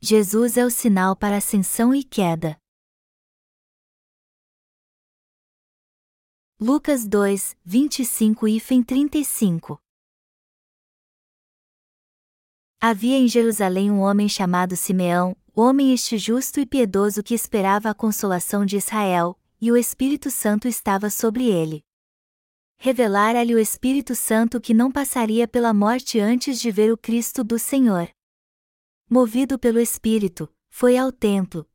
Jesus é o sinal para ascensão e queda. Lucas 2, 25 e 35 Havia em Jerusalém um homem chamado Simeão, homem este justo e piedoso que esperava a consolação de Israel, e o Espírito Santo estava sobre ele. Revelara-lhe o Espírito Santo que não passaria pela morte antes de ver o Cristo do Senhor. Movido pelo Espírito, foi ao templo,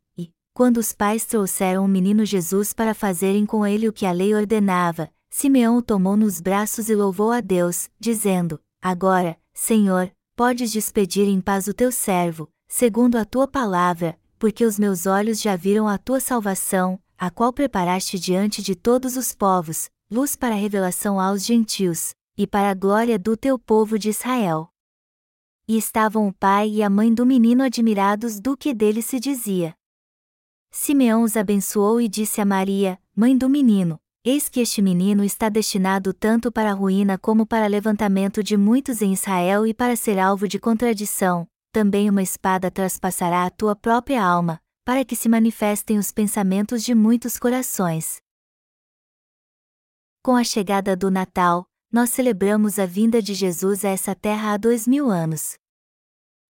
quando os pais trouxeram o menino Jesus para fazerem com ele o que a lei ordenava, Simeão o tomou nos braços e louvou a Deus, dizendo: Agora, Senhor, podes despedir em paz o teu servo, segundo a tua palavra, porque os meus olhos já viram a tua salvação, a qual preparaste diante de todos os povos, luz para a revelação aos gentios, e para a glória do teu povo de Israel. E estavam o pai e a mãe do menino admirados do que dele se dizia. Simeão os abençoou e disse a Maria, mãe do menino: Eis que este menino está destinado tanto para a ruína como para levantamento de muitos em Israel e para ser alvo de contradição. Também uma espada traspassará a tua própria alma, para que se manifestem os pensamentos de muitos corações. Com a chegada do Natal, nós celebramos a vinda de Jesus a essa terra há dois mil anos.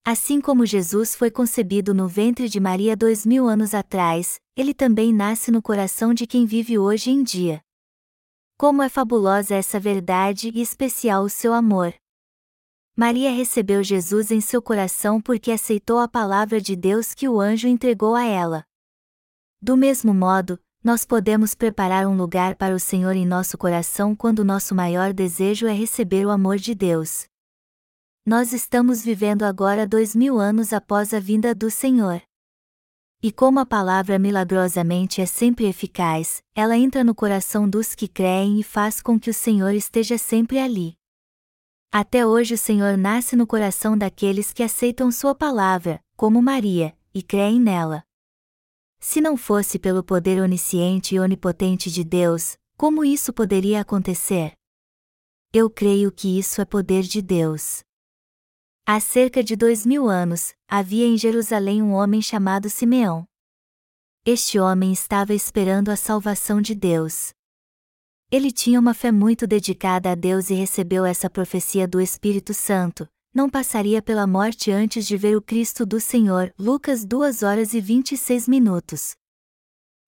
Assim como Jesus foi concebido no ventre de Maria dois mil anos atrás, ele também nasce no coração de quem vive hoje em dia. Como é fabulosa essa verdade e especial o seu amor. Maria recebeu Jesus em seu coração porque aceitou a palavra de Deus que o anjo entregou a ela. Do mesmo modo, nós podemos preparar um lugar para o Senhor em nosso coração quando nosso maior desejo é receber o amor de Deus. Nós estamos vivendo agora dois mil anos após a vinda do Senhor. E como a palavra milagrosamente é sempre eficaz, ela entra no coração dos que creem e faz com que o Senhor esteja sempre ali. Até hoje o Senhor nasce no coração daqueles que aceitam Sua palavra, como Maria, e creem nela. Se não fosse pelo poder onisciente e onipotente de Deus, como isso poderia acontecer? Eu creio que isso é poder de Deus. Há cerca de dois mil anos, havia em Jerusalém um homem chamado Simeão. Este homem estava esperando a salvação de Deus. Ele tinha uma fé muito dedicada a Deus e recebeu essa profecia do Espírito Santo. Não passaria pela morte antes de ver o Cristo do Senhor. Lucas 2 horas e 26 minutos.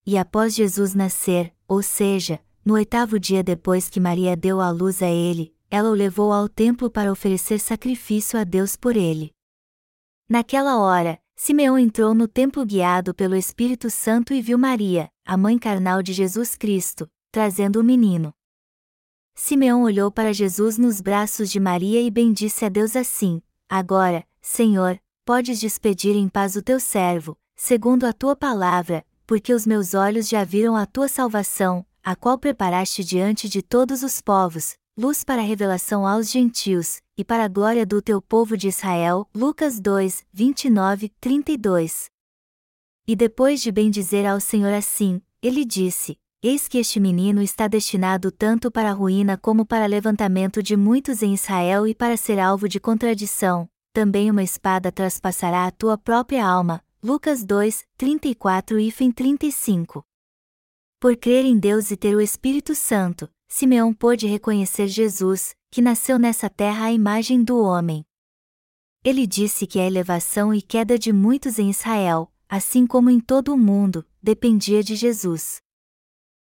E após Jesus nascer, ou seja, no oitavo dia depois que Maria deu à luz a ele, ela o levou ao templo para oferecer sacrifício a Deus por ele. Naquela hora, Simeão entrou no templo guiado pelo Espírito Santo e viu Maria, a mãe carnal de Jesus Cristo, trazendo o menino. Simeão olhou para Jesus nos braços de Maria e bendisse a Deus assim: Agora, Senhor, podes despedir em paz o teu servo, segundo a tua palavra, porque os meus olhos já viram a tua salvação, a qual preparaste diante de todos os povos, luz para a revelação aos gentios, e para a glória do teu povo de Israel. Lucas 2, 29, 32. E depois de bendizer ao Senhor assim, ele disse: Eis que este menino está destinado tanto para a ruína como para levantamento de muitos em Israel e para ser alvo de contradição. Também uma espada traspassará a tua própria alma. Lucas 2, 34 e 35. Por crer em Deus e ter o Espírito Santo, Simeão pôde reconhecer Jesus, que nasceu nessa terra à imagem do homem. Ele disse que a elevação e queda de muitos em Israel, assim como em todo o mundo, dependia de Jesus.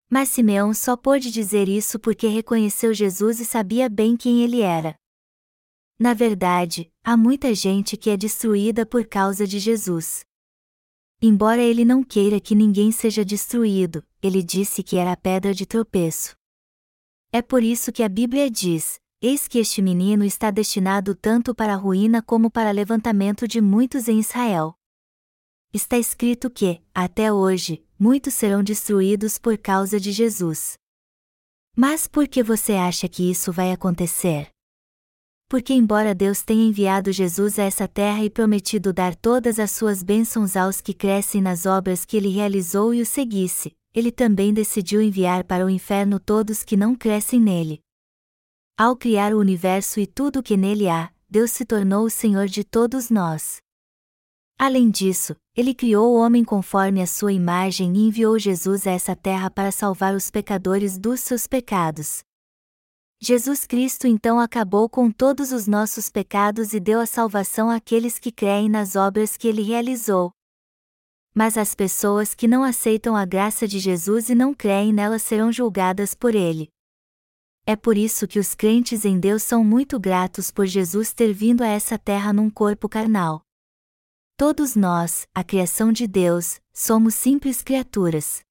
Mas Simeão só pôde dizer isso porque reconheceu Jesus e sabia bem quem ele era. Na verdade, há muita gente que é destruída por causa de Jesus. Embora ele não queira que ninguém seja destruído, ele disse que era a pedra de tropeço. É por isso que a Bíblia diz: Eis que este menino está destinado tanto para a ruína como para levantamento de muitos em Israel. Está escrito que, até hoje, muitos serão destruídos por causa de Jesus. Mas por que você acha que isso vai acontecer? Porque, embora Deus tenha enviado Jesus a essa terra e prometido dar todas as suas bênçãos aos que crescem nas obras que ele realizou e o seguisse, ele também decidiu enviar para o inferno todos que não crescem nele. Ao criar o universo e tudo o que nele há, Deus se tornou o Senhor de todos nós. Além disso, ele criou o homem conforme a sua imagem e enviou Jesus a essa terra para salvar os pecadores dos seus pecados. Jesus Cristo então acabou com todos os nossos pecados e deu a salvação àqueles que creem nas obras que ele realizou. Mas as pessoas que não aceitam a graça de Jesus e não creem nela serão julgadas por ele. É por isso que os crentes em Deus são muito gratos por Jesus ter vindo a essa terra num corpo carnal. Todos nós, a criação de Deus, somos simples criaturas.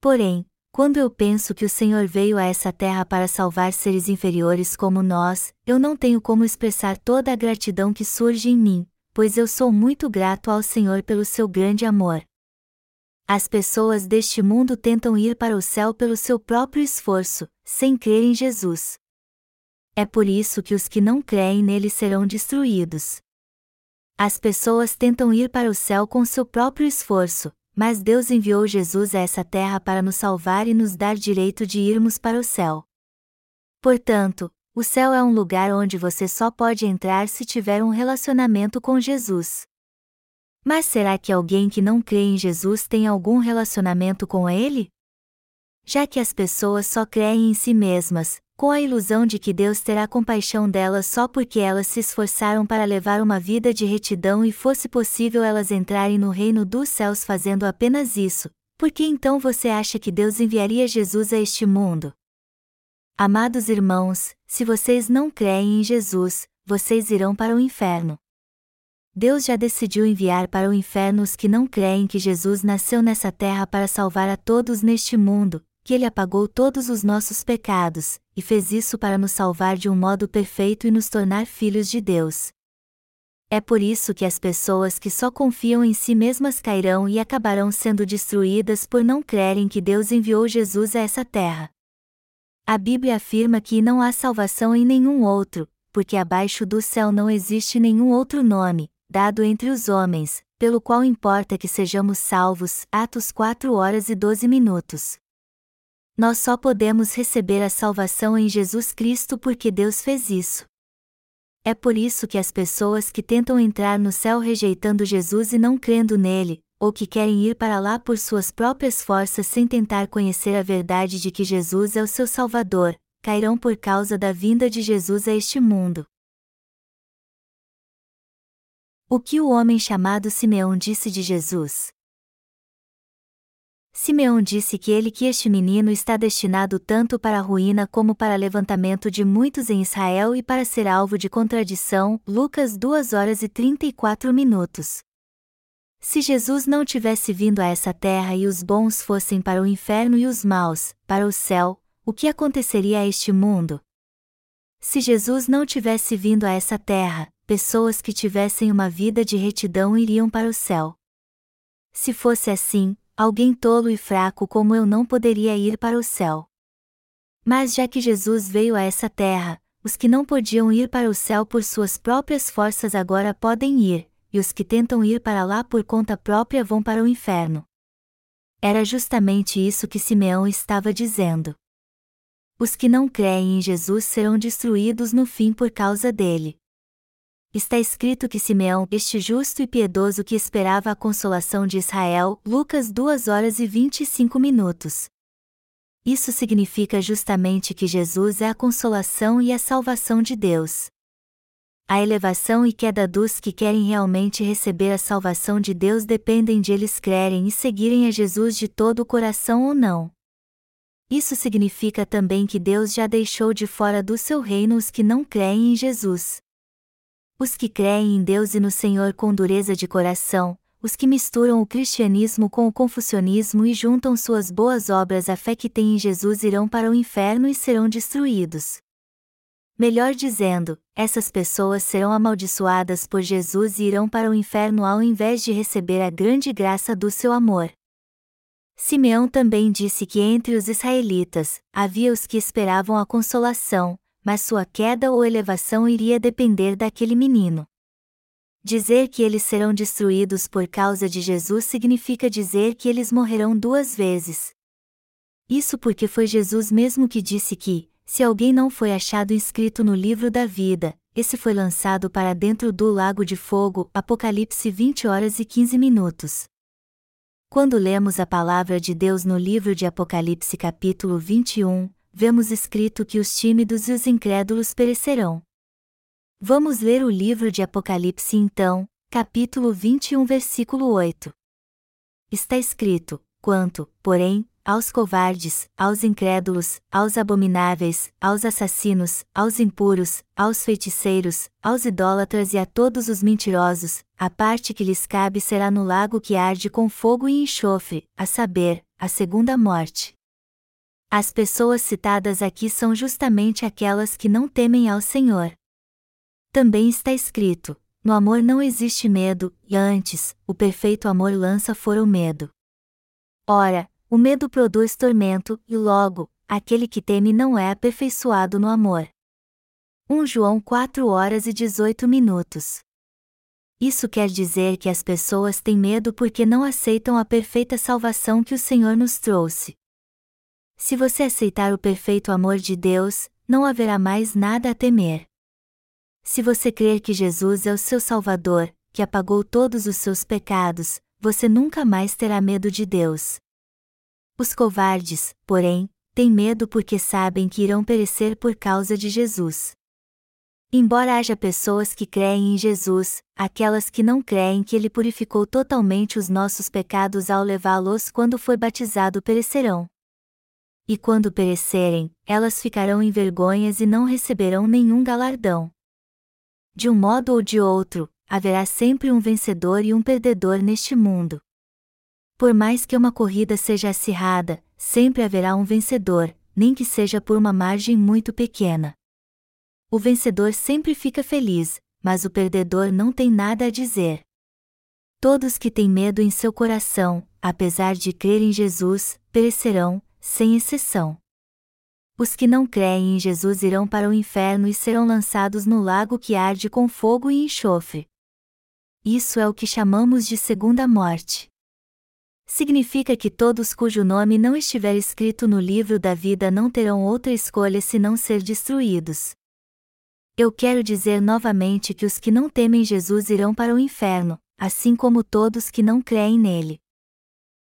Porém, quando eu penso que o Senhor veio a essa terra para salvar seres inferiores como nós, eu não tenho como expressar toda a gratidão que surge em mim, pois eu sou muito grato ao Senhor pelo seu grande amor. As pessoas deste mundo tentam ir para o céu pelo seu próprio esforço, sem crer em Jesus. É por isso que os que não creem nele serão destruídos. As pessoas tentam ir para o céu com seu próprio esforço, mas Deus enviou Jesus a essa terra para nos salvar e nos dar direito de irmos para o céu. Portanto, o céu é um lugar onde você só pode entrar se tiver um relacionamento com Jesus. Mas será que alguém que não crê em Jesus tem algum relacionamento com Ele? Já que as pessoas só creem em si mesmas, com a ilusão de que Deus terá compaixão delas só porque elas se esforçaram para levar uma vida de retidão e fosse possível elas entrarem no reino dos céus fazendo apenas isso, por que então você acha que Deus enviaria Jesus a este mundo? Amados irmãos, se vocês não creem em Jesus, vocês irão para o inferno. Deus já decidiu enviar para o inferno os que não creem que Jesus nasceu nessa terra para salvar a todos neste mundo, que ele apagou todos os nossos pecados, e fez isso para nos salvar de um modo perfeito e nos tornar filhos de Deus. É por isso que as pessoas que só confiam em si mesmas cairão e acabarão sendo destruídas por não crerem que Deus enviou Jesus a essa terra. A Bíblia afirma que não há salvação em nenhum outro, porque abaixo do céu não existe nenhum outro nome, dado entre os homens, pelo qual importa que sejamos salvos. Atos 4 horas e 12 minutos. Nós só podemos receber a salvação em Jesus Cristo porque Deus fez isso. É por isso que as pessoas que tentam entrar no céu rejeitando Jesus e não crendo nele, ou que querem ir para lá por suas próprias forças sem tentar conhecer a verdade de que Jesus é o seu Salvador, cairão por causa da vinda de Jesus a este mundo. O que o homem chamado Simeão disse de Jesus? Simeão disse que ele que este menino está destinado tanto para a ruína como para levantamento de muitos em Israel e para ser alvo de contradição. Lucas 2 horas e 34 minutos. Se Jesus não tivesse vindo a essa terra e os bons fossem para o inferno e os maus, para o céu, o que aconteceria a este mundo? Se Jesus não tivesse vindo a essa terra, pessoas que tivessem uma vida de retidão iriam para o céu. Se fosse assim, alguém tolo e fraco como eu não poderia ir para o céu. Mas já que Jesus veio a essa terra, os que não podiam ir para o céu por suas próprias forças agora podem ir, e os que tentam ir para lá por conta própria vão para o inferno. Era justamente isso que Simeão estava dizendo. Os que não creem em Jesus serão destruídos no fim por causa dele está escrito que Simeão, este justo e piedoso que esperava a consolação de Israel, Lucas 2 horas e 25 minutos. Isso significa justamente que Jesus é a consolação e a salvação de Deus. A elevação e queda dos que querem realmente receber a salvação de Deus dependem de eles crerem e seguirem a Jesus de todo o coração ou não. Isso significa também que Deus já deixou de fora do seu reino os que não creem em Jesus. Os que creem em Deus e no Senhor com dureza de coração, os que misturam o cristianismo com o confucionismo e juntam suas boas obras à fé que têm em Jesus irão para o inferno e serão destruídos. Melhor dizendo, essas pessoas serão amaldiçoadas por Jesus e irão para o inferno ao invés de receber a grande graça do seu amor. Simeão também disse que entre os israelitas havia os que esperavam a consolação, mas sua queda ou elevação iria depender daquele menino. Dizer que eles serão destruídos por causa de Jesus significa dizer que eles morrerão duas vezes. Isso porque foi Jesus mesmo que disse que, se alguém não foi achado inscrito no livro da vida, esse foi lançado para dentro do lago de fogo. Apocalipse 20 horas e 15 minutos. Quando lemos a palavra de Deus no livro de Apocalipse capítulo 21, vemos escrito que os tímidos e os incrédulos perecerão. Vamos ler o livro de Apocalipse então, capítulo 21, versículo 8. Está escrito: Quanto, porém, aos covardes, aos incrédulos, aos abomináveis, aos assassinos, aos impuros, aos feiticeiros, aos idólatras e a todos os mentirosos, a parte que lhes cabe será no lago que arde com fogo e enxofre, a saber, a segunda morte. As pessoas citadas aqui são justamente aquelas que não temem ao Senhor. Também está escrito: no amor não existe medo, e antes, o perfeito amor lança fora o medo. Ora, o medo produz tormento, e logo, aquele que teme não é aperfeiçoado no amor. 1 João 4 horas e 18 minutos. Isso quer dizer que as pessoas têm medo porque não aceitam a perfeita salvação que o Senhor nos trouxe. Se você aceitar o perfeito amor de Deus, não haverá mais nada a temer. Se você crer que Jesus é o seu Salvador, que apagou todos os seus pecados, você nunca mais terá medo de Deus. Os covardes, porém, têm medo porque sabem que irão perecer por causa de Jesus. Embora haja pessoas que creem em Jesus, aquelas que não creem que ele purificou totalmente os nossos pecados ao levá-los quando foi batizado perecerão. E quando perecerem, elas ficarão em vergonhas e não receberão nenhum galardão. De um modo ou de outro, haverá sempre um vencedor e um perdedor neste mundo. Por mais que uma corrida seja acirrada, sempre haverá um vencedor, nem que seja por uma margem muito pequena. O vencedor sempre fica feliz, mas o perdedor não tem nada a dizer. Todos que têm medo em seu coração, apesar de crer em Jesus, perecerão, sem exceção. Os que não creem em Jesus irão para o inferno e serão lançados no lago que arde com fogo e enxofre. Isso é o que chamamos de segunda morte. Significa que todos cujo nome não estiver escrito no livro da vida não terão outra escolha senão ser destruídos. Eu quero dizer novamente que os que não temem Jesus irão para o inferno, assim como todos que não creem nele.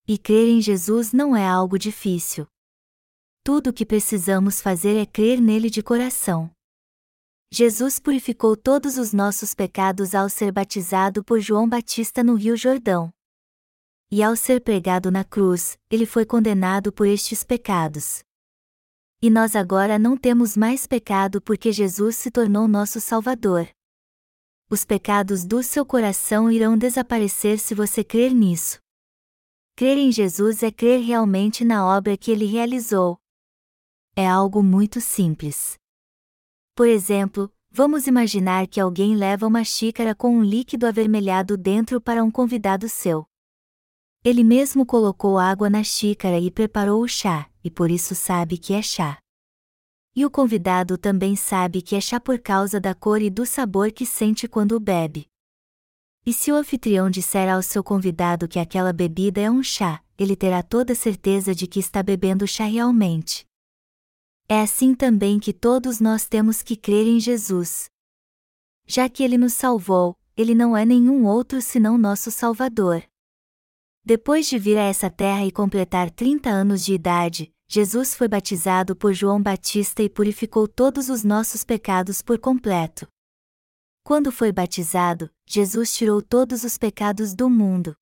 E crer em Jesus não é algo difícil. Tudo o que precisamos fazer é crer nele de coração. Jesus purificou todos os nossos pecados ao ser batizado por João Batista no Rio Jordão. E ao ser pregado na cruz, ele foi condenado por estes pecados. E nós agora não temos mais pecado porque Jesus se tornou nosso Salvador. Os pecados do seu coração irão desaparecer se você crer nisso. Crer em Jesus é crer realmente na obra que ele realizou, é algo muito simples. Por exemplo, vamos imaginar que alguém leva uma xícara com um líquido avermelhado dentro para um convidado seu. Ele mesmo colocou água na xícara e preparou o chá, e por isso sabe que é chá. E o convidado também sabe que é chá por causa da cor e do sabor que sente quando o bebe. E se o anfitrião disser ao seu convidado que aquela bebida é um chá, ele terá toda certeza de que está bebendo chá realmente. É assim também que todos nós temos que crer em Jesus. Já que ele nos salvou, ele não é nenhum outro senão nosso Salvador. Depois de vir a essa terra e completar 30 anos de idade, Jesus foi batizado por João Batista e purificou todos os nossos pecados por completo. Quando foi batizado, Jesus tirou todos os pecados do mundo.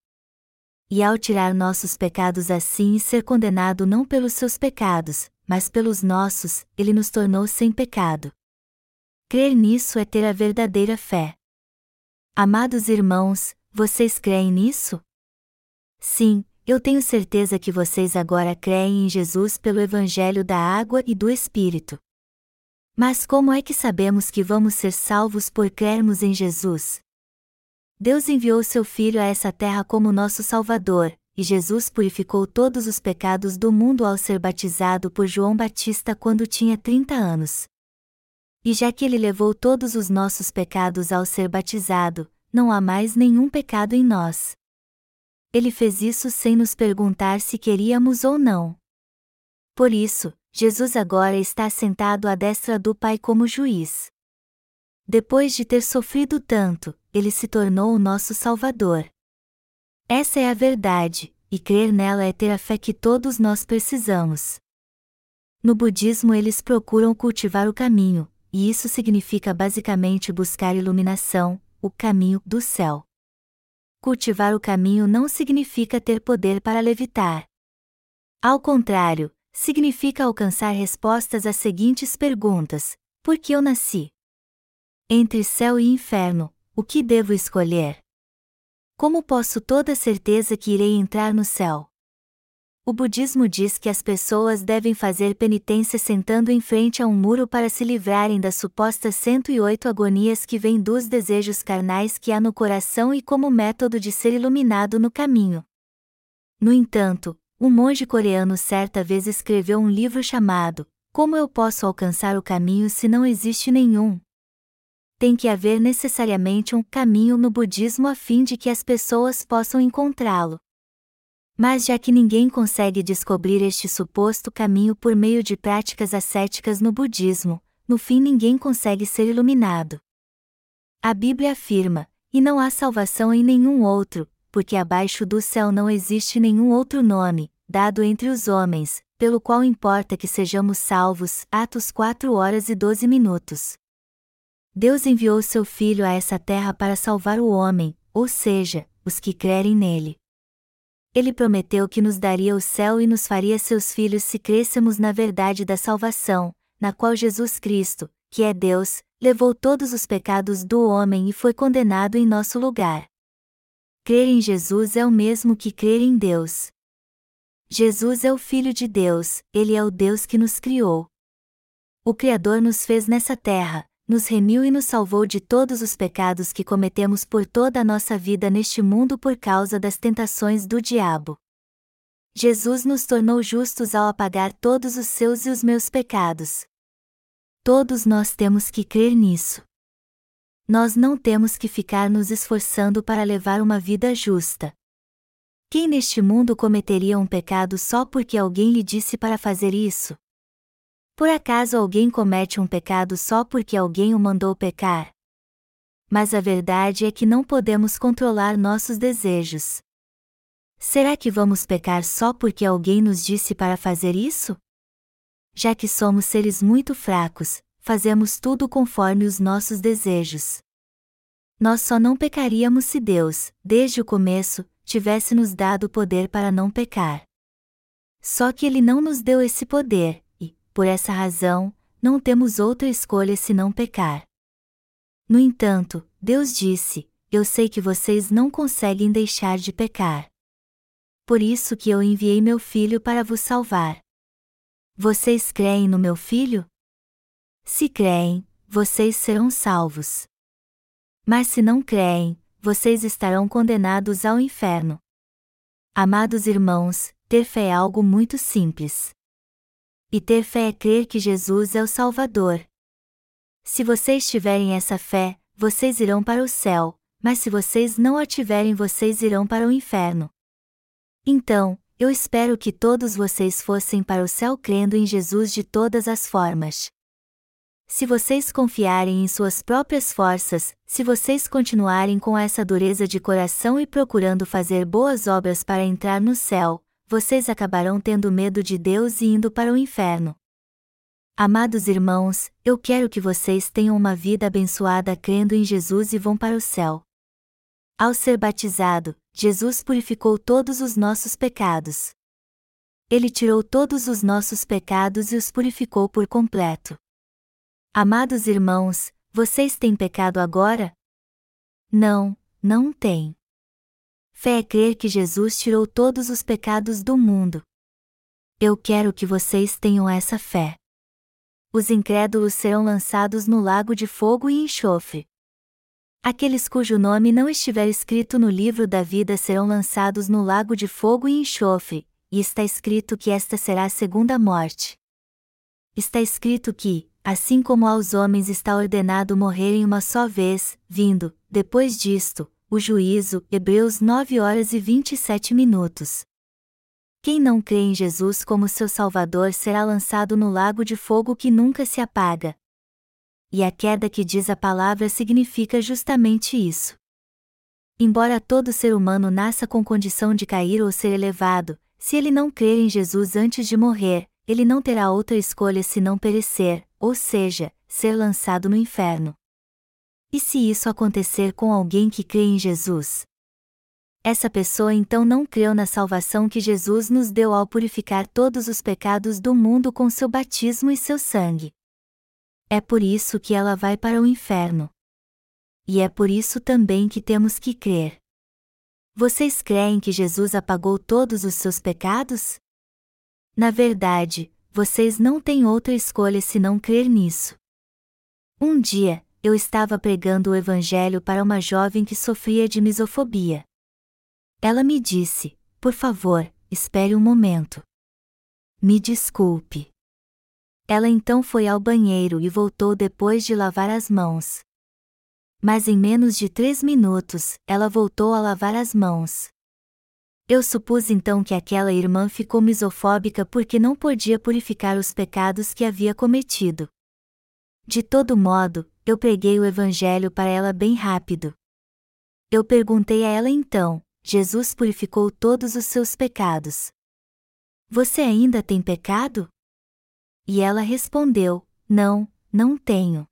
E ao tirar nossos pecados assim e ser condenado não pelos seus pecados, mas pelos nossos, ele nos tornou sem pecado. Crer nisso é ter a verdadeira fé. Amados irmãos, vocês creem nisso? Sim, eu tenho certeza que vocês agora creem em Jesus pelo Evangelho da Água e do Espírito. Mas como é que sabemos que vamos ser salvos por crermos em Jesus? Deus enviou seu Filho a essa terra como nosso Salvador, e Jesus purificou todos os pecados do mundo ao ser batizado por João Batista quando tinha 30 anos. E já que ele levou todos os nossos pecados ao ser batizado, não há mais nenhum pecado em nós. Ele fez isso sem nos perguntar se queríamos ou não. Por isso, Jesus agora está sentado à destra do Pai como juiz. Depois de ter sofrido tanto, ele se tornou o nosso Salvador. Essa é a verdade, e crer nela é ter a fé que todos nós precisamos. No budismo, eles procuram cultivar o caminho, e isso significa basicamente buscar iluminação, o caminho do céu. Cultivar o caminho não significa ter poder para levitar. Ao contrário, significa alcançar respostas às seguintes perguntas: Por que eu nasci? Entre céu e inferno, o que devo escolher? Como posso toda certeza que irei entrar no céu? O budismo diz que as pessoas devem fazer penitência sentando em frente a um muro para se livrarem das supostas 108 agonias que vêm dos desejos carnais que há no coração e como método de ser iluminado no caminho. No entanto, um monge coreano certa vez escreveu um livro chamado Como eu posso alcançar o caminho se não existe nenhum? Tem que haver necessariamente um caminho no budismo a fim de que as pessoas possam encontrá-lo. Mas já que ninguém consegue descobrir este suposto caminho por meio de práticas ascéticas no budismo, no fim ninguém consegue ser iluminado. A Bíblia afirma: e não há salvação em nenhum outro, porque abaixo do céu não existe nenhum outro nome, dado entre os homens, pelo qual importa que sejamos salvos. Atos 4 horas e 12 minutos. Deus enviou seu Filho a essa terra para salvar o homem, ou seja, os que crerem nele. Ele prometeu que nos daria o céu e nos faria seus filhos se crescemos na verdade da salvação, na qual Jesus Cristo, que é Deus, levou todos os pecados do homem e foi condenado em nosso lugar. Crer em Jesus é o mesmo que crer em Deus. Jesus é o Filho de Deus, ele é o Deus que nos criou. O Criador nos fez nessa terra, nos remiu e nos salvou de todos os pecados que cometemos por toda a nossa vida neste mundo por causa das tentações do diabo. Jesus nos tornou justos ao apagar todos os seus e os meus pecados. Todos nós temos que crer nisso. Nós não temos que ficar nos esforçando para levar uma vida justa. Quem neste mundo cometeria um pecado só porque alguém lhe disse para fazer isso? Por acaso alguém comete um pecado só porque alguém o mandou pecar? Mas a verdade é que não podemos controlar nossos desejos. Será que vamos pecar só porque alguém nos disse para fazer isso? Já que somos seres muito fracos, fazemos tudo conforme os nossos desejos. Nós só não pecaríamos se Deus, desde o começo, tivesse nos dado o poder para não pecar. Só que Ele não nos deu esse poder, e, por essa razão, não temos outra escolha senão pecar. No entanto, Deus disse: Eu sei que vocês não conseguem deixar de pecar. Por isso que eu enviei meu filho para vos salvar. Vocês creem no meu filho? Se creem, vocês serão salvos. Mas se não creem, vocês estarão condenados ao inferno. Amados irmãos, ter fé é algo muito simples. E ter fé é crer que Jesus é o Salvador. Se vocês tiverem essa fé, vocês irão para o céu, mas se vocês não a tiverem, vocês irão para o inferno. Então, eu espero que todos vocês fossem para o céu crendo em Jesus de todas as formas. Se vocês confiarem em suas próprias forças, se vocês continuarem com essa dureza de coração e procurando fazer boas obras para entrar no céu, vocês acabarão tendo medo de Deus e indo para o inferno. Amados irmãos, eu quero que vocês tenham uma vida abençoada crendo em Jesus e vão para o céu. Ao ser batizado, Jesus purificou todos os nossos pecados. Ele tirou todos os nossos pecados e os purificou por completo. Amados irmãos, vocês têm pecado agora? Não, não têm. Fé é crer que Jesus tirou todos os pecados do mundo. Eu quero que vocês tenham essa fé. Os incrédulos serão lançados no lago de fogo e enxofre. Aqueles cujo nome não estiver escrito no livro da vida serão lançados no lago de fogo e enxofre, e está escrito que esta será a segunda morte. Está escrito que, assim como aos homens está ordenado morrerem uma só vez, vindo, depois disto, o juízo, Hebreus 9 horas e 27 minutos. quem não crê em Jesus como seu Salvador será lançado no lago de fogo que nunca se apaga. E a queda que diz a palavra significa justamente isso. Embora todo ser humano nasça com condição de cair ou ser elevado, se ele não crer em Jesus antes de morrer, ele não terá outra escolha senão perecer, ou seja, ser lançado no inferno. E se isso acontecer com alguém que crê em Jesus? essa pessoa então não creu na salvação que Jesus nos deu ao purificar todos os pecados do mundo com seu batismo e seu sangue. É por isso que ela vai para o inferno. E é por isso também que temos que crer. Vocês creem que Jesus apagou todos os seus pecados? Na verdade, vocês não têm outra escolha senão crer nisso. Um dia, eu estava pregando o Evangelho para uma jovem que sofria de misofobia. Ela me disse: Por favor, espere um momento. Me desculpe. Ela então foi ao banheiro e voltou depois de lavar as mãos. Mas em menos de três minutos, ela voltou a lavar as mãos. Eu supus então que aquela irmã ficou misofóbica porque não podia purificar os pecados que havia cometido. De todo modo, eu preguei o Evangelho para ela bem rápido. Eu perguntei a ela então: Jesus purificou todos os seus pecados. Você ainda tem pecado? E ela respondeu: Não, não tenho.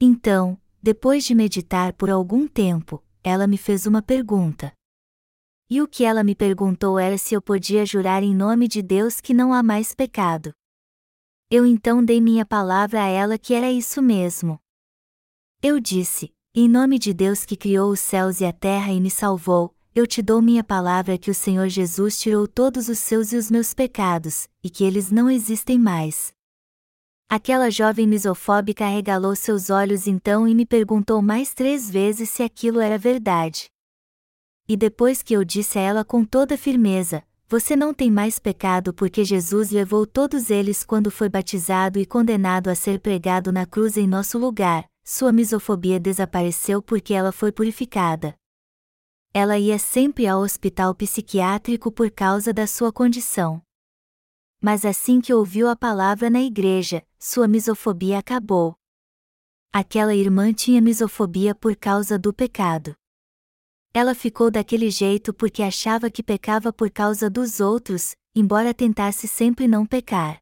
Então, depois de meditar por algum tempo, ela me fez uma pergunta. E o que ela me perguntou era se eu podia jurar em nome de Deus que não há mais pecado. Eu então dei minha palavra a ela que era isso mesmo. Eu disse: Em nome de Deus que criou os céus e a terra e me salvou, eu te dou minha palavra que o Senhor Jesus tirou todos os seus e os meus pecados, e que eles não existem mais. Aquela jovem misofóbica arregalou seus olhos então e me perguntou mais três vezes se aquilo era verdade. E depois que eu disse a ela com toda firmeza: Você não tem mais pecado porque Jesus levou todos eles quando foi batizado e condenado a ser pregado na cruz em nosso lugar, sua misofobia desapareceu porque ela foi purificada ela ia sempre ao hospital psiquiátrico por causa da sua condição. Mas assim que ouviu a palavra na igreja, sua misofobia acabou. Aquela irmã tinha misofobia por causa do pecado. Ela ficou daquele jeito porque achava que pecava por causa dos outros, embora tentasse sempre não pecar.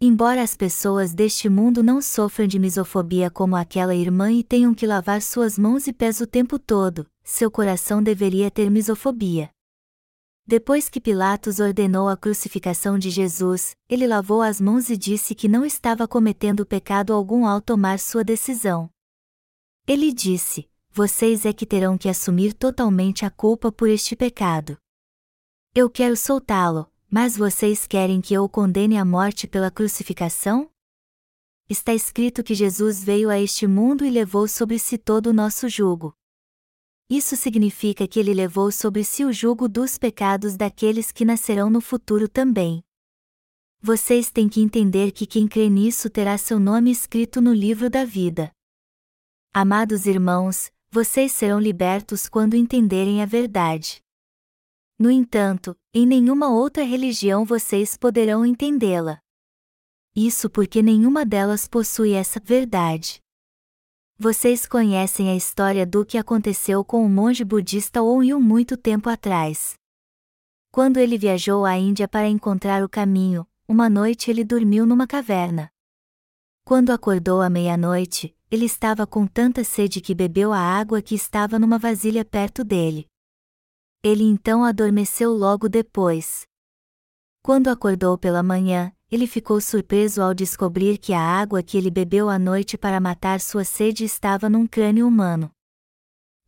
Embora as pessoas deste mundo não sofram de misofobia como aquela irmã e tenham que lavar suas mãos e pés o tempo todo, seu coração deveria ter misofobia. Depois que Pilatos ordenou a crucificação de Jesus, ele lavou as mãos e disse que não estava cometendo pecado algum ao tomar sua decisão. Ele disse: Vocês é que terão que assumir totalmente a culpa por este pecado. Eu quero soltá-lo, mas vocês querem que eu o condene à morte pela crucificação? Está escrito que Jesus veio a este mundo e levou sobre si todo o nosso jugo. Isso significa que ele levou sobre si o jugo dos pecados daqueles que nascerão no futuro também. Vocês têm que entender que quem crê nisso terá seu nome escrito no livro da vida. Amados irmãos, vocês serão libertos quando entenderem a verdade. No entanto, em nenhuma outra religião vocês poderão entendê-la. Isso porque nenhuma delas possui essa verdade. Vocês conhecem a história do que aconteceu com o monge budista Ouyun muito tempo atrás. Quando ele viajou à Índia para encontrar o caminho, uma noite ele dormiu numa caverna. Quando acordou à meia-noite, ele estava com tanta sede que bebeu a água que estava numa vasilha perto dele. Ele então adormeceu logo depois. Quando acordou pela manhã, ele ficou surpreso ao descobrir que a água que ele bebeu à noite para matar sua sede estava num crânio humano.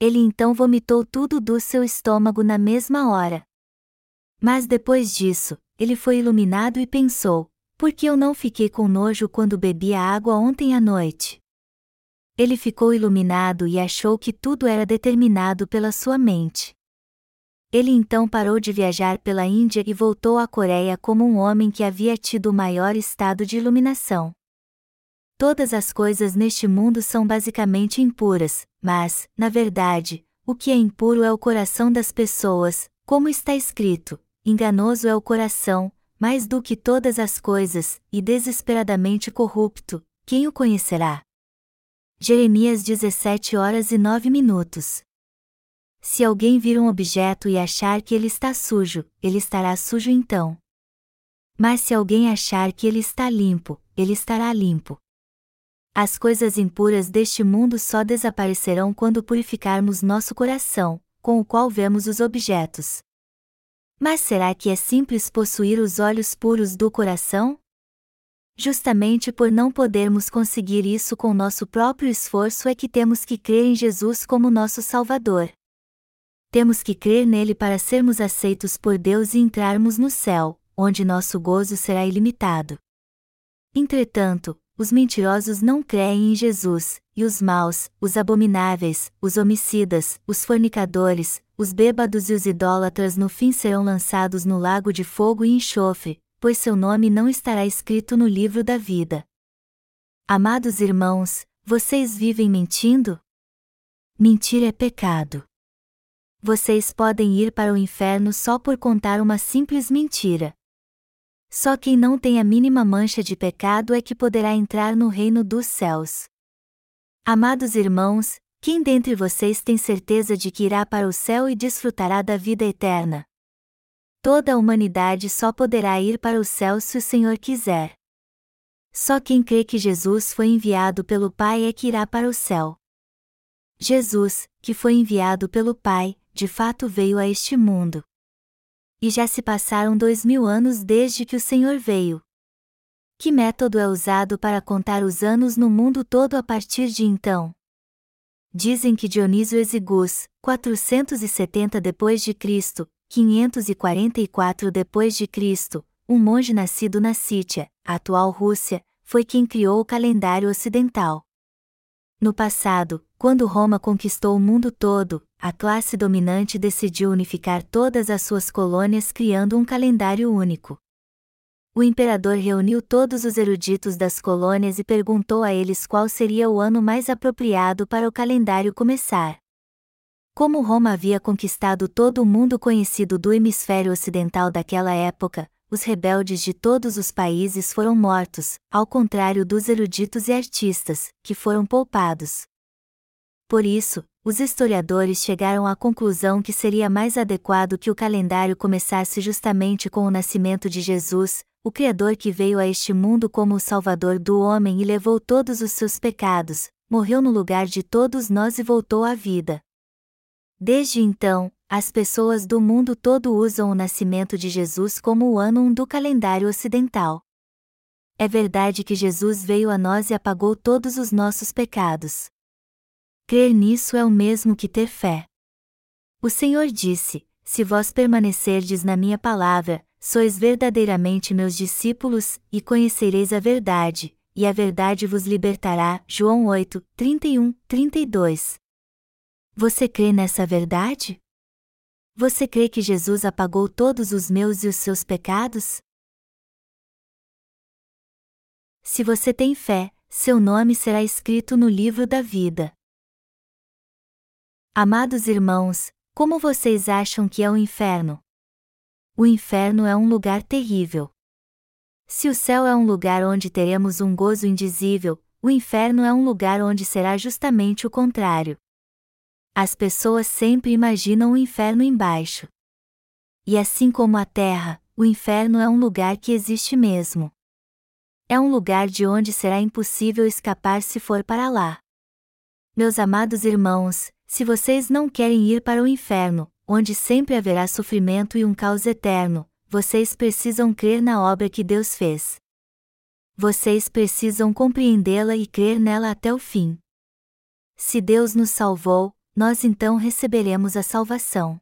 Ele então vomitou tudo do seu estômago na mesma hora. Mas depois disso, ele foi iluminado e pensou: por que eu não fiquei com nojo quando bebi a água ontem à noite? Ele ficou iluminado e achou que tudo era determinado pela sua mente. Ele então parou de viajar pela Índia e voltou à Coreia como um homem que havia tido o maior estado de iluminação. Todas as coisas neste mundo são basicamente impuras, mas, na verdade, o que é impuro é o coração das pessoas, como está escrito: enganoso é o coração, mais do que todas as coisas, e desesperadamente corrupto, quem o conhecerá? Jeremias 17 horas e 9 minutos. Se alguém vir um objeto e achar que ele está sujo, ele estará sujo então. Mas se alguém achar que ele está limpo, ele estará limpo. As coisas impuras deste mundo só desaparecerão quando purificarmos nosso coração, com o qual vemos os objetos. Mas será que é simples possuir os olhos puros do coração? Justamente por não podermos conseguir isso com nosso próprio esforço é que temos que crer em Jesus como nosso Salvador. Temos que crer nele para sermos aceitos por Deus e entrarmos no céu, onde nosso gozo será ilimitado. Entretanto, os mentirosos não creem em Jesus, e os maus, os abomináveis, os homicidas, os fornicadores, os bêbados e os idólatras no fim serão lançados no lago de fogo e enxofre, pois seu nome não estará escrito no livro da vida. Amados irmãos, vocês vivem mentindo? Mentir é pecado. Vocês podem ir para o inferno só por contar uma simples mentira. Só quem não tem a mínima mancha de pecado é que poderá entrar no reino dos céus. Amados irmãos, quem dentre vocês tem certeza de que irá para o céu e desfrutará da vida eterna? Toda a humanidade só poderá ir para o céu se o Senhor quiser. Só quem crê que Jesus foi enviado pelo Pai é que irá para o céu. Jesus, que foi enviado pelo Pai, de fato veio a este mundo. E já se passaram dois mil anos desde que o Senhor veio. Que método é usado para contar os anos no mundo todo a partir de então? Dizem que Dionísio Exigus, 470 depois de Cristo, 544 depois de Cristo, um monge nascido na Sítia, atual Rússia, foi quem criou o calendário ocidental. No passado, quando Roma conquistou o mundo todo, a classe dominante decidiu unificar todas as suas colônias criando um calendário único. O imperador reuniu todos os eruditos das colônias e perguntou a eles qual seria o ano mais apropriado para o calendário começar. Como Roma havia conquistado todo o mundo conhecido do hemisfério ocidental daquela época, os rebeldes de todos os países foram mortos, ao contrário dos eruditos e artistas, que foram poupados. Por isso, os historiadores chegaram à conclusão que seria mais adequado que o calendário começasse justamente com o nascimento de Jesus, o Criador que veio a este mundo como o Salvador do homem e levou todos os seus pecados, morreu no lugar de todos nós e voltou à vida. Desde então, as pessoas do mundo todo usam o nascimento de Jesus como o ano 1 do calendário ocidental. É verdade que Jesus veio a nós e apagou todos os nossos pecados. Crer nisso é o mesmo que ter fé. O Senhor disse: Se vós permanecerdes na minha palavra, sois verdadeiramente meus discípulos, e conhecereis a verdade, e a verdade vos libertará. João 8, 31, 32. Você crê nessa verdade? Você crê que Jesus apagou todos os meus e os seus pecados? Se você tem fé, seu nome será escrito no livro da vida. Amados irmãos, como vocês acham que é o inferno? O inferno é um lugar terrível. Se o céu é um lugar onde teremos um gozo indizível, o inferno é um lugar onde será justamente o contrário. As pessoas sempre imaginam o inferno embaixo. E assim como a terra, o inferno é um lugar que existe mesmo. É um lugar de onde será impossível escapar se for para lá. Meus amados irmãos, se vocês não querem ir para o inferno, onde sempre haverá sofrimento e um caos eterno, vocês precisam crer na obra que Deus fez. Vocês precisam compreendê-la e crer nela até o fim. Se Deus nos salvou, nós então receberemos a salvação.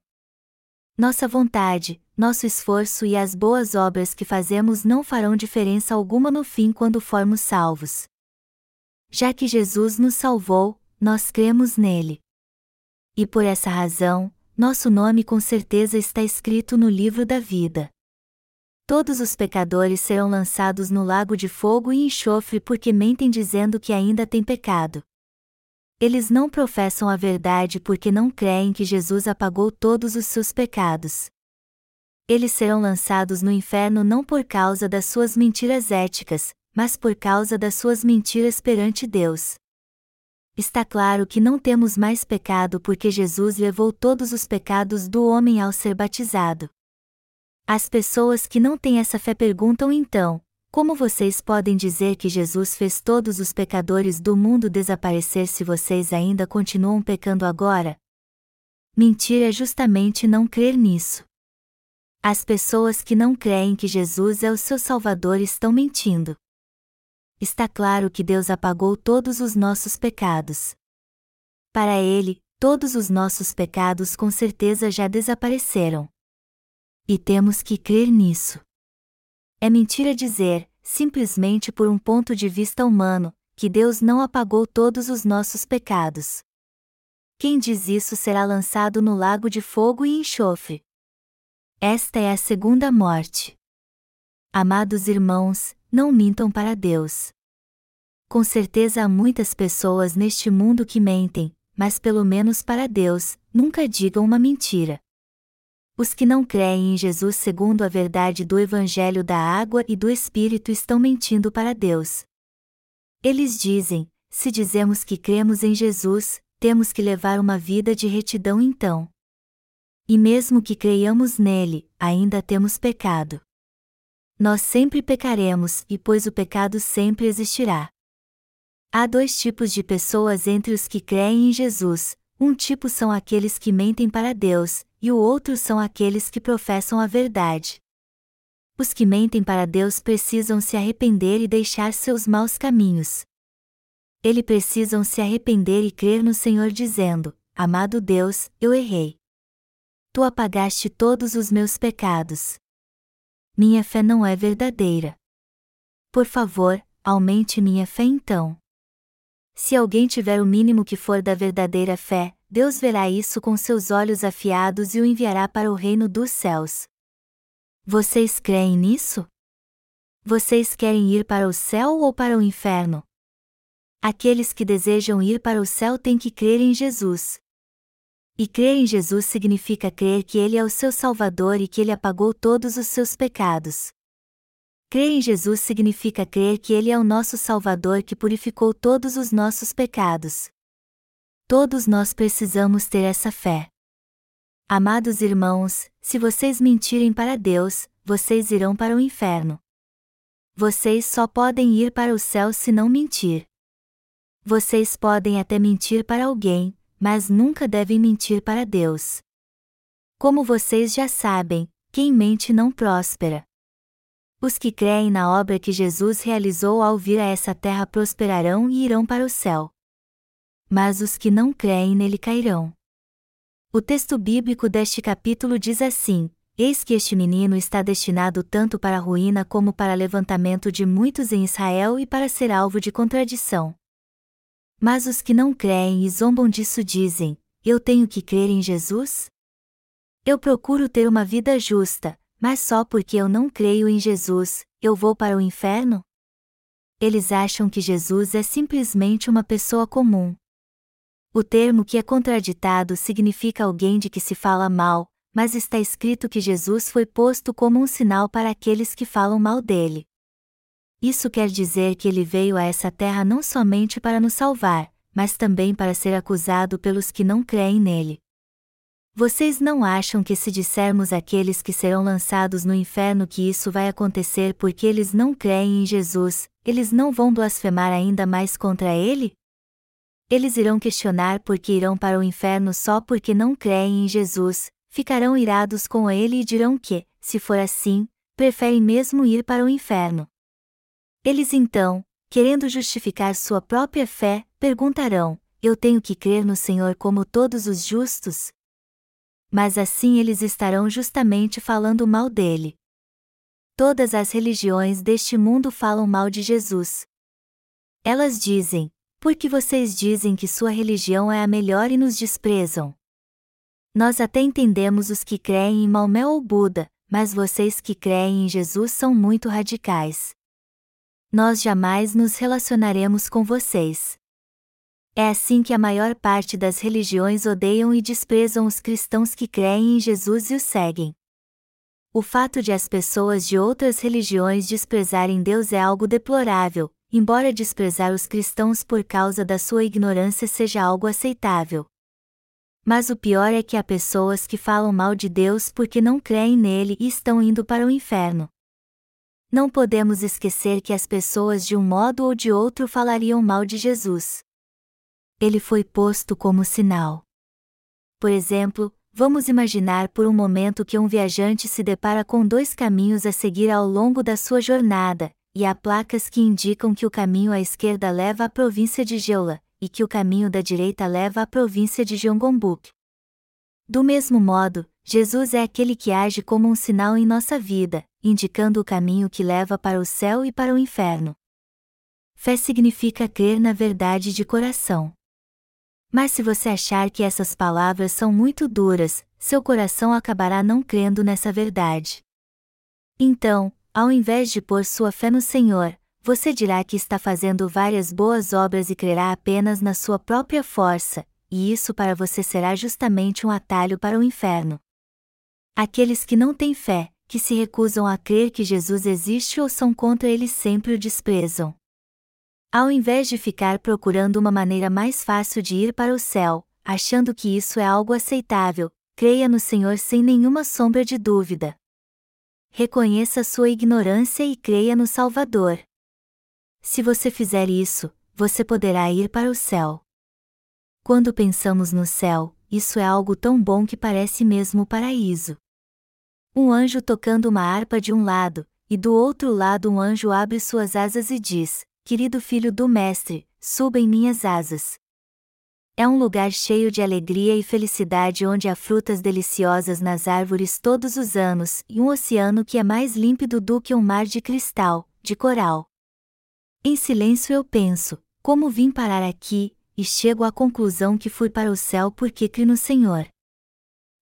Nossa vontade, nosso esforço e as boas obras que fazemos não farão diferença alguma no fim quando formos salvos. Já que Jesus nos salvou, nós cremos nele. E por essa razão, nosso nome com certeza está escrito no livro da vida. Todos os pecadores serão lançados no lago de fogo e enxofre porque mentem dizendo que ainda têm pecado. Eles não professam a verdade porque não creem que Jesus apagou todos os seus pecados. Eles serão lançados no inferno não por causa das suas mentiras éticas, mas por causa das suas mentiras perante Deus. Está claro que não temos mais pecado porque Jesus levou todos os pecados do homem ao ser batizado. As pessoas que não têm essa fé perguntam então: como vocês podem dizer que Jesus fez todos os pecadores do mundo desaparecer se vocês ainda continuam pecando agora? Mentir é justamente não crer nisso. As pessoas que não creem que Jesus é o seu Salvador estão mentindo está claro que Deus apagou todos os nossos pecados. Para Ele, todos os nossos pecados com certeza já desapareceram. E temos que crer nisso. É mentira dizer, simplesmente por um ponto de vista humano, que Deus não apagou todos os nossos pecados. Quem diz isso será lançado no lago de fogo e enxofre. Esta é a segunda morte. Amados irmãos, não mintam para Deus. Com certeza há muitas pessoas neste mundo que mentem, mas pelo menos para Deus, nunca digam uma mentira. Os que não creem em Jesus segundo a verdade do Evangelho da água e do Espírito estão mentindo para Deus. Eles dizem: se dizemos que cremos em Jesus, temos que levar uma vida de retidão então. E mesmo que creiamos nele, ainda temos pecado nós sempre pecaremos, e pois o pecado sempre existirá. Há dois tipos de pessoas entre os que creem em Jesus: um tipo são aqueles que mentem para Deus, e o outro são aqueles que professam a verdade. Os que mentem para Deus precisam se arrepender e deixar seus maus caminhos. Eles precisam se arrepender e crer no Senhor, dizendo: Amado Deus, eu errei. Tu apagaste todos os meus pecados minha fé não é verdadeira. Por favor, aumente minha fé então. Se alguém tiver o mínimo que for da verdadeira fé, Deus verá isso com seus olhos afiados e o enviará para o reino dos céus. Vocês creem nisso? Vocês querem ir para o céu ou para o inferno? Aqueles que desejam ir para o céu têm que crer em Jesus. E crer em Jesus significa crer que Ele é o seu Salvador e que Ele apagou todos os seus pecados. Crer em Jesus significa crer que Ele é o nosso Salvador que purificou todos os nossos pecados. Todos nós precisamos ter essa fé. Amados irmãos, se vocês mentirem para Deus, vocês irão para o inferno. Vocês só podem ir para o céu se não mentir. Vocês podem até mentir para alguém, mas nunca devem mentir para Deus. Como vocês já sabem, quem mente não prospera. Os que creem na obra que Jesus realizou ao vir a essa terra prosperarão e irão para o céu. Mas os que não creem nele cairão. O texto bíblico deste capítulo diz assim: Eis que este menino está destinado tanto para a ruína como para levantamento de muitos em Israel e para ser alvo de contradição. Mas os que não creem e zombam disso dizem: Eu tenho que crer em Jesus? Eu procuro ter uma vida justa, mas só porque eu não creio em Jesus, eu vou para o inferno? Eles acham que Jesus é simplesmente uma pessoa comum. O termo que é contraditado significa alguém de que se fala mal, mas está escrito que Jesus foi posto como um sinal para aqueles que falam mal dele. Isso quer dizer que ele veio a essa terra não somente para nos salvar, mas também para ser acusado pelos que não creem nele. Vocês não acham que se dissermos àqueles que serão lançados no inferno que isso vai acontecer porque eles não creem em Jesus, eles não vão blasfemar ainda mais contra ele? Eles irão questionar por que irão para o inferno só porque não creem em Jesus, ficarão irados com ele e dirão que, se for assim, preferem mesmo ir para o inferno. Eles então, querendo justificar sua própria fé, perguntarão: Eu tenho que crer no Senhor como todos os justos? Mas assim eles estarão justamente falando mal dele. Todas as religiões deste mundo falam mal de Jesus. Elas dizem: Por que vocês dizem que sua religião é a melhor e nos desprezam? Nós até entendemos os que creem em Maomé ou Buda, mas vocês que creem em Jesus são muito radicais nós jamais nos relacionaremos com vocês. É assim que a maior parte das religiões odeiam e desprezam os cristãos que creem em Jesus e o seguem. O fato de as pessoas de outras religiões desprezarem Deus é algo deplorável, embora desprezar os cristãos por causa da sua ignorância seja algo aceitável. Mas o pior é que há pessoas que falam mal de Deus porque não creem nele e estão indo para o inferno. Não podemos esquecer que as pessoas de um modo ou de outro falariam mal de Jesus. Ele foi posto como sinal. Por exemplo, vamos imaginar por um momento que um viajante se depara com dois caminhos a seguir ao longo da sua jornada, e há placas que indicam que o caminho à esquerda leva à província de Jeolla, e que o caminho da direita leva à província de Jeongbuk. Do mesmo modo, Jesus é aquele que age como um sinal em nossa vida, indicando o caminho que leva para o céu e para o inferno. Fé significa crer na verdade de coração. Mas se você achar que essas palavras são muito duras, seu coração acabará não crendo nessa verdade. Então, ao invés de pôr sua fé no Senhor, você dirá que está fazendo várias boas obras e crerá apenas na sua própria força, e isso para você será justamente um atalho para o inferno. Aqueles que não têm fé, que se recusam a crer que Jesus existe ou são contra ele sempre o desprezam. Ao invés de ficar procurando uma maneira mais fácil de ir para o céu, achando que isso é algo aceitável, creia no Senhor sem nenhuma sombra de dúvida. Reconheça sua ignorância e creia no Salvador. Se você fizer isso, você poderá ir para o céu. Quando pensamos no céu, isso é algo tão bom que parece mesmo paraíso. Um anjo tocando uma harpa de um lado, e do outro lado um anjo abre suas asas e diz: Querido filho do Mestre, suba em minhas asas. É um lugar cheio de alegria e felicidade onde há frutas deliciosas nas árvores todos os anos e um oceano que é mais límpido do que um mar de cristal, de coral. Em silêncio eu penso: como vim parar aqui, e chego à conclusão que fui para o céu porque criei no Senhor.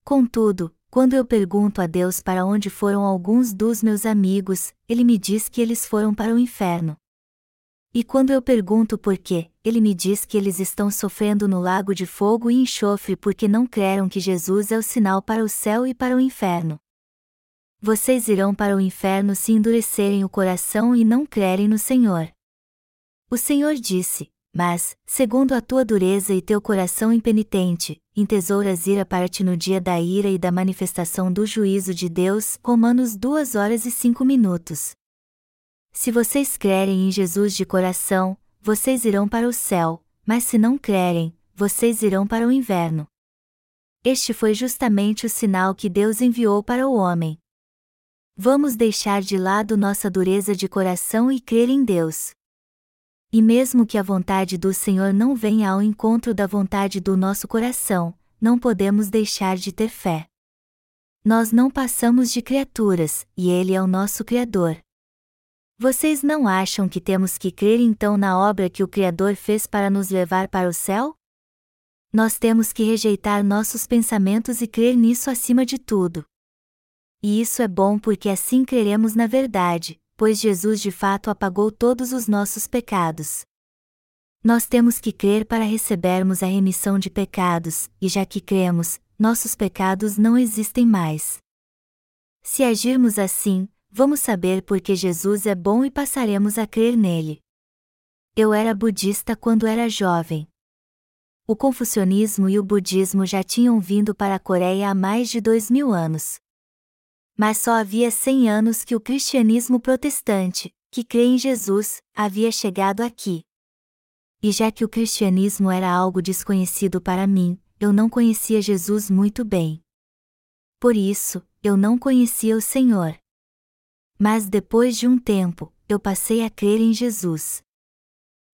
Contudo, quando eu pergunto a Deus para onde foram alguns dos meus amigos, ele me diz que eles foram para o inferno. E quando eu pergunto por quê, ele me diz que eles estão sofrendo no lago de fogo e enxofre porque não creram que Jesus é o sinal para o céu e para o inferno. Vocês irão para o inferno se endurecerem o coração e não crerem no Senhor. O Senhor disse: Mas, segundo a tua dureza e teu coração impenitente, entesouras ira para ti no dia da ira e da manifestação do juízo de Deus. Romanos 2 horas e 5 minutos. Se vocês crerem em Jesus de coração, vocês irão para o céu, mas se não crerem, vocês irão para o inverno. Este foi justamente o sinal que Deus enviou para o homem. Vamos deixar de lado nossa dureza de coração e crer em Deus. E mesmo que a vontade do Senhor não venha ao encontro da vontade do nosso coração, não podemos deixar de ter fé. Nós não passamos de criaturas, e Ele é o nosso Criador. Vocês não acham que temos que crer então na obra que o Criador fez para nos levar para o céu? Nós temos que rejeitar nossos pensamentos e crer nisso acima de tudo. E isso é bom porque assim creremos na verdade, pois Jesus de fato apagou todos os nossos pecados. Nós temos que crer para recebermos a remissão de pecados, e já que cremos, nossos pecados não existem mais. Se agirmos assim, vamos saber por que Jesus é bom e passaremos a crer nele. Eu era budista quando era jovem. O confucionismo e o budismo já tinham vindo para a Coreia há mais de dois mil anos mas só havia cem anos que o cristianismo protestante, que crê em Jesus, havia chegado aqui. E já que o cristianismo era algo desconhecido para mim, eu não conhecia Jesus muito bem. Por isso, eu não conhecia o Senhor. Mas depois de um tempo, eu passei a crer em Jesus.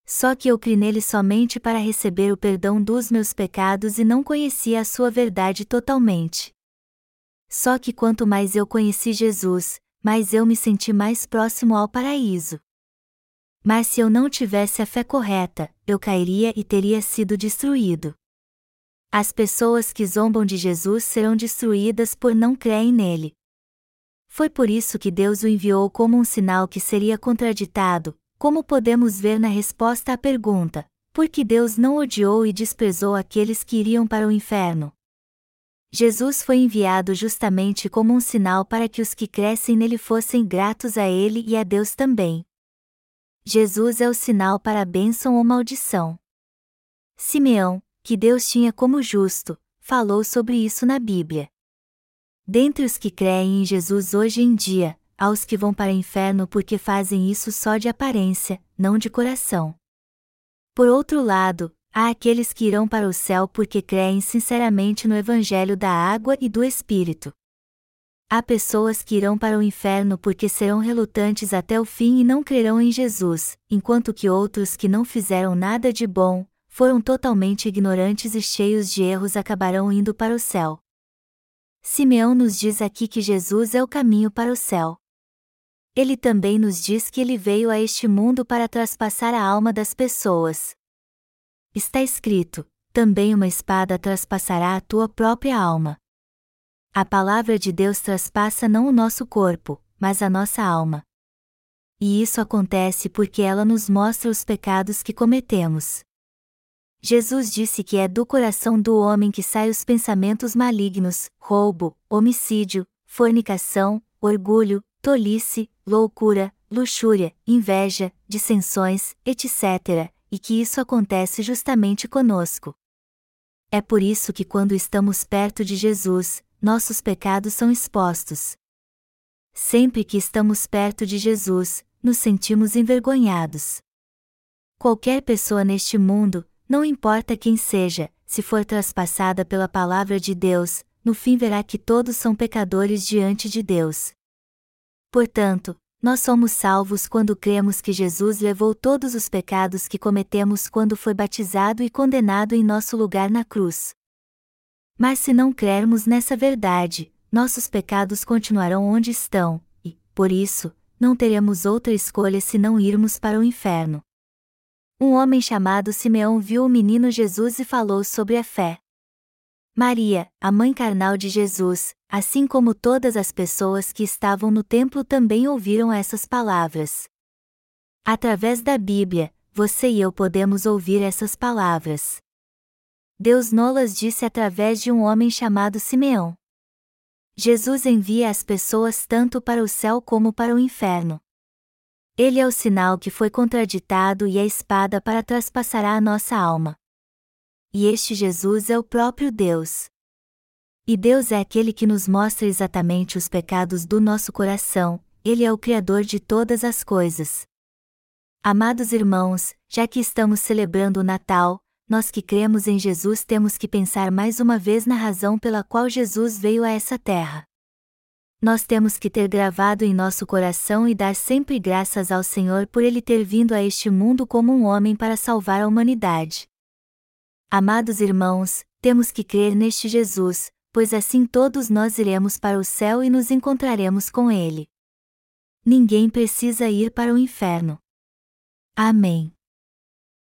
Só que eu criei nele somente para receber o perdão dos meus pecados e não conhecia a sua verdade totalmente. Só que quanto mais eu conheci Jesus, mais eu me senti mais próximo ao paraíso. Mas se eu não tivesse a fé correta, eu cairia e teria sido destruído. As pessoas que zombam de Jesus serão destruídas por não crerem nele. Foi por isso que Deus o enviou como um sinal que seria contraditado, como podemos ver na resposta à pergunta: por que Deus não odiou e desprezou aqueles que iriam para o inferno? Jesus foi enviado justamente como um sinal para que os que crescem nele fossem gratos a ele e a Deus também. Jesus é o sinal para a bênção ou maldição. Simeão, que Deus tinha como justo, falou sobre isso na Bíblia. Dentre os que creem em Jesus hoje em dia, há os que vão para o inferno porque fazem isso só de aparência, não de coração. Por outro lado, Há aqueles que irão para o céu porque creem sinceramente no Evangelho da água e do Espírito. Há pessoas que irão para o inferno porque serão relutantes até o fim e não crerão em Jesus, enquanto que outros que não fizeram nada de bom, foram totalmente ignorantes e cheios de erros acabarão indo para o céu. Simeão nos diz aqui que Jesus é o caminho para o céu. Ele também nos diz que ele veio a este mundo para traspassar a alma das pessoas, Está escrito: também uma espada traspassará a tua própria alma. A palavra de Deus traspassa não o nosso corpo, mas a nossa alma. E isso acontece porque ela nos mostra os pecados que cometemos. Jesus disse que é do coração do homem que saem os pensamentos malignos, roubo, homicídio, fornicação, orgulho, tolice, loucura, luxúria, inveja, dissensões, etc., e que isso acontece justamente conosco. É por isso que quando estamos perto de Jesus, nossos pecados são expostos. Sempre que estamos perto de Jesus, nos sentimos envergonhados. Qualquer pessoa neste mundo, não importa quem seja, se for traspassada pela palavra de Deus, no fim verá que todos são pecadores diante de Deus. Portanto, nós somos salvos quando cremos que Jesus levou todos os pecados que cometemos quando foi batizado e condenado em nosso lugar na cruz. Mas se não crermos nessa verdade, nossos pecados continuarão onde estão, e, por isso, não teremos outra escolha senão irmos para o inferno. Um homem chamado Simeão viu o menino Jesus e falou sobre a fé. Maria, a mãe carnal de Jesus, assim como todas as pessoas que estavam no templo também ouviram essas palavras. Através da Bíblia, você e eu podemos ouvir essas palavras. Deus nolas disse através de um homem chamado Simeão. Jesus envia as pessoas tanto para o céu como para o inferno. Ele é o sinal que foi contraditado e a espada para traspassar a nossa alma e este Jesus é o próprio Deus. E Deus é aquele que nos mostra exatamente os pecados do nosso coração, Ele é o Criador de todas as coisas. Amados irmãos, já que estamos celebrando o Natal, nós que cremos em Jesus temos que pensar mais uma vez na razão pela qual Jesus veio a essa terra. Nós temos que ter gravado em nosso coração e dar sempre graças ao Senhor por ele ter vindo a este mundo como um homem para salvar a humanidade. Amados irmãos, temos que crer neste Jesus, pois assim todos nós iremos para o céu e nos encontraremos com Ele. Ninguém precisa ir para o inferno. Amém.